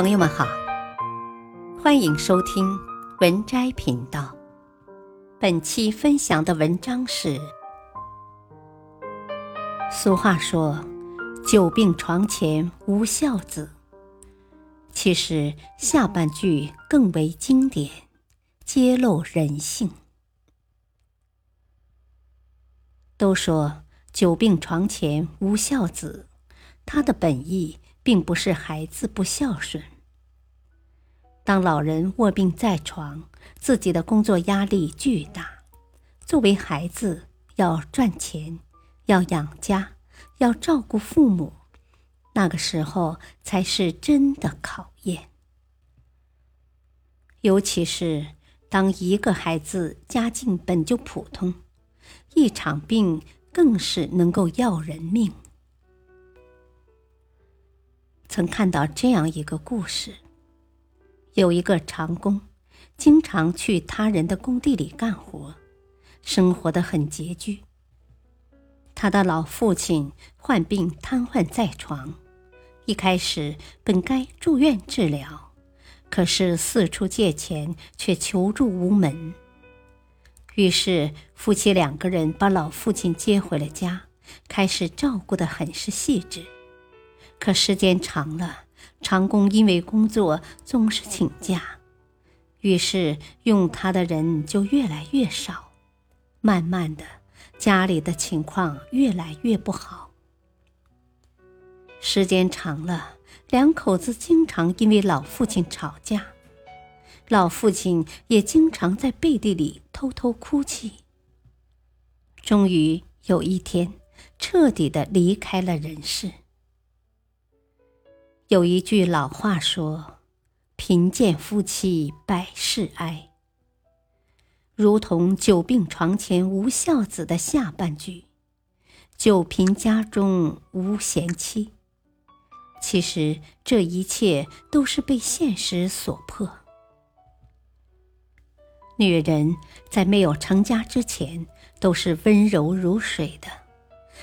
朋友们好，欢迎收听文摘频道。本期分享的文章是：俗话说“久病床前无孝子”，其实下半句更为经典，揭露人性。都说“久病床前无孝子”，他的本意。并不是孩子不孝顺。当老人卧病在床，自己的工作压力巨大，作为孩子要赚钱，要养家，要照顾父母，那个时候才是真的考验。尤其是当一个孩子家境本就普通，一场病更是能够要人命。曾看到这样一个故事：有一个长工，经常去他人的工地里干活，生活的很拮据。他的老父亲患病瘫痪在床，一开始本该住院治疗，可是四处借钱却求助无门。于是夫妻两个人把老父亲接回了家，开始照顾的很是细致。可时间长了，长工因为工作总是请假，于是用他的人就越来越少。慢慢的，家里的情况越来越不好。时间长了，两口子经常因为老父亲吵架，老父亲也经常在背地里偷偷哭泣。终于有一天，彻底的离开了人世。有一句老话说：“贫贱夫妻百事哀。”如同“久病床前无孝子”的下半句，“久贫家中无贤妻”。其实这一切都是被现实所迫。女人在没有成家之前，都是温柔如水的，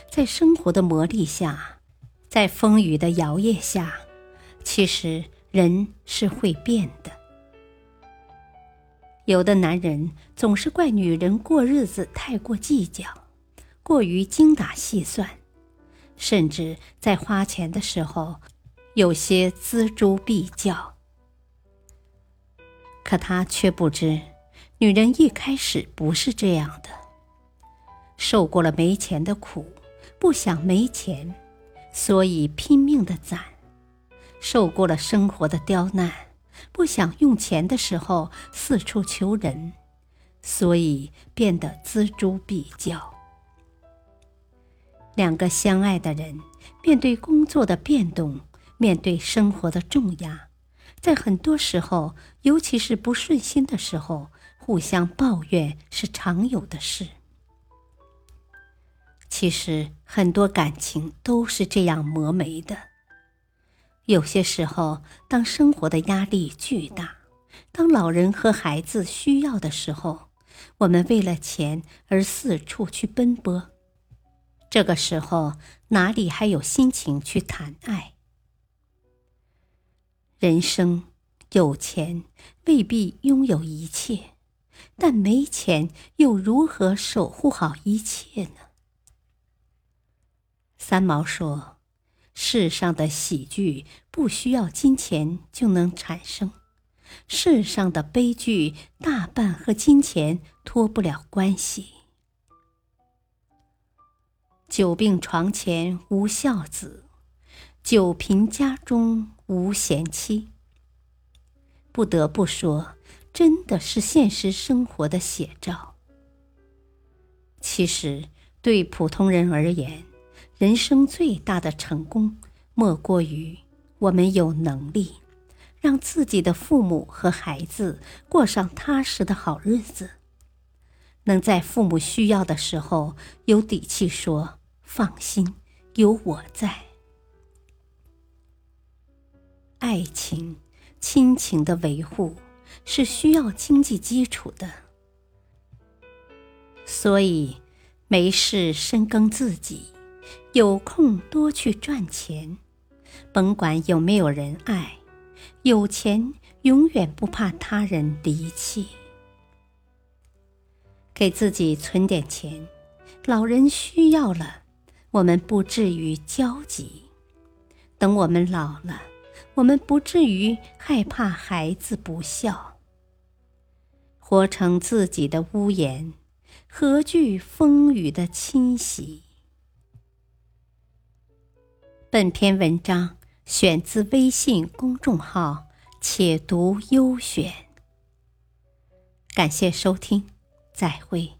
在生活的磨砺下，在风雨的摇曳下。其实人是会变的。有的男人总是怪女人过日子太过计较，过于精打细算，甚至在花钱的时候有些锱铢必较。可他却不知，女人一开始不是这样的，受过了没钱的苦，不想没钱，所以拼命的攒。受过了生活的刁难，不想用钱的时候四处求人，所以变得锱铢必较。两个相爱的人，面对工作的变动，面对生活的重压，在很多时候，尤其是不顺心的时候，互相抱怨是常有的事。其实很多感情都是这样磨没的。有些时候，当生活的压力巨大，当老人和孩子需要的时候，我们为了钱而四处去奔波，这个时候哪里还有心情去谈爱？人生有钱未必拥有一切，但没钱又如何守护好一切呢？三毛说。世上的喜剧不需要金钱就能产生，世上的悲剧大半和金钱脱不了关系。久病床前无孝子，久贫家中无贤妻。不得不说，真的是现实生活的写照。其实，对普通人而言，人生最大的成功，莫过于我们有能力让自己的父母和孩子过上踏实的好日子，能在父母需要的时候有底气说“放心，有我在”。爱情、亲情的维护是需要经济基础的，所以没事深耕自己。有空多去赚钱，甭管有没有人爱，有钱永远不怕他人离弃。给自己存点钱，老人需要了，我们不至于焦急；等我们老了，我们不至于害怕孩子不孝。活成自己的屋檐，何惧风雨的侵袭？本篇文章选自微信公众号“且读优选”，感谢收听，再会。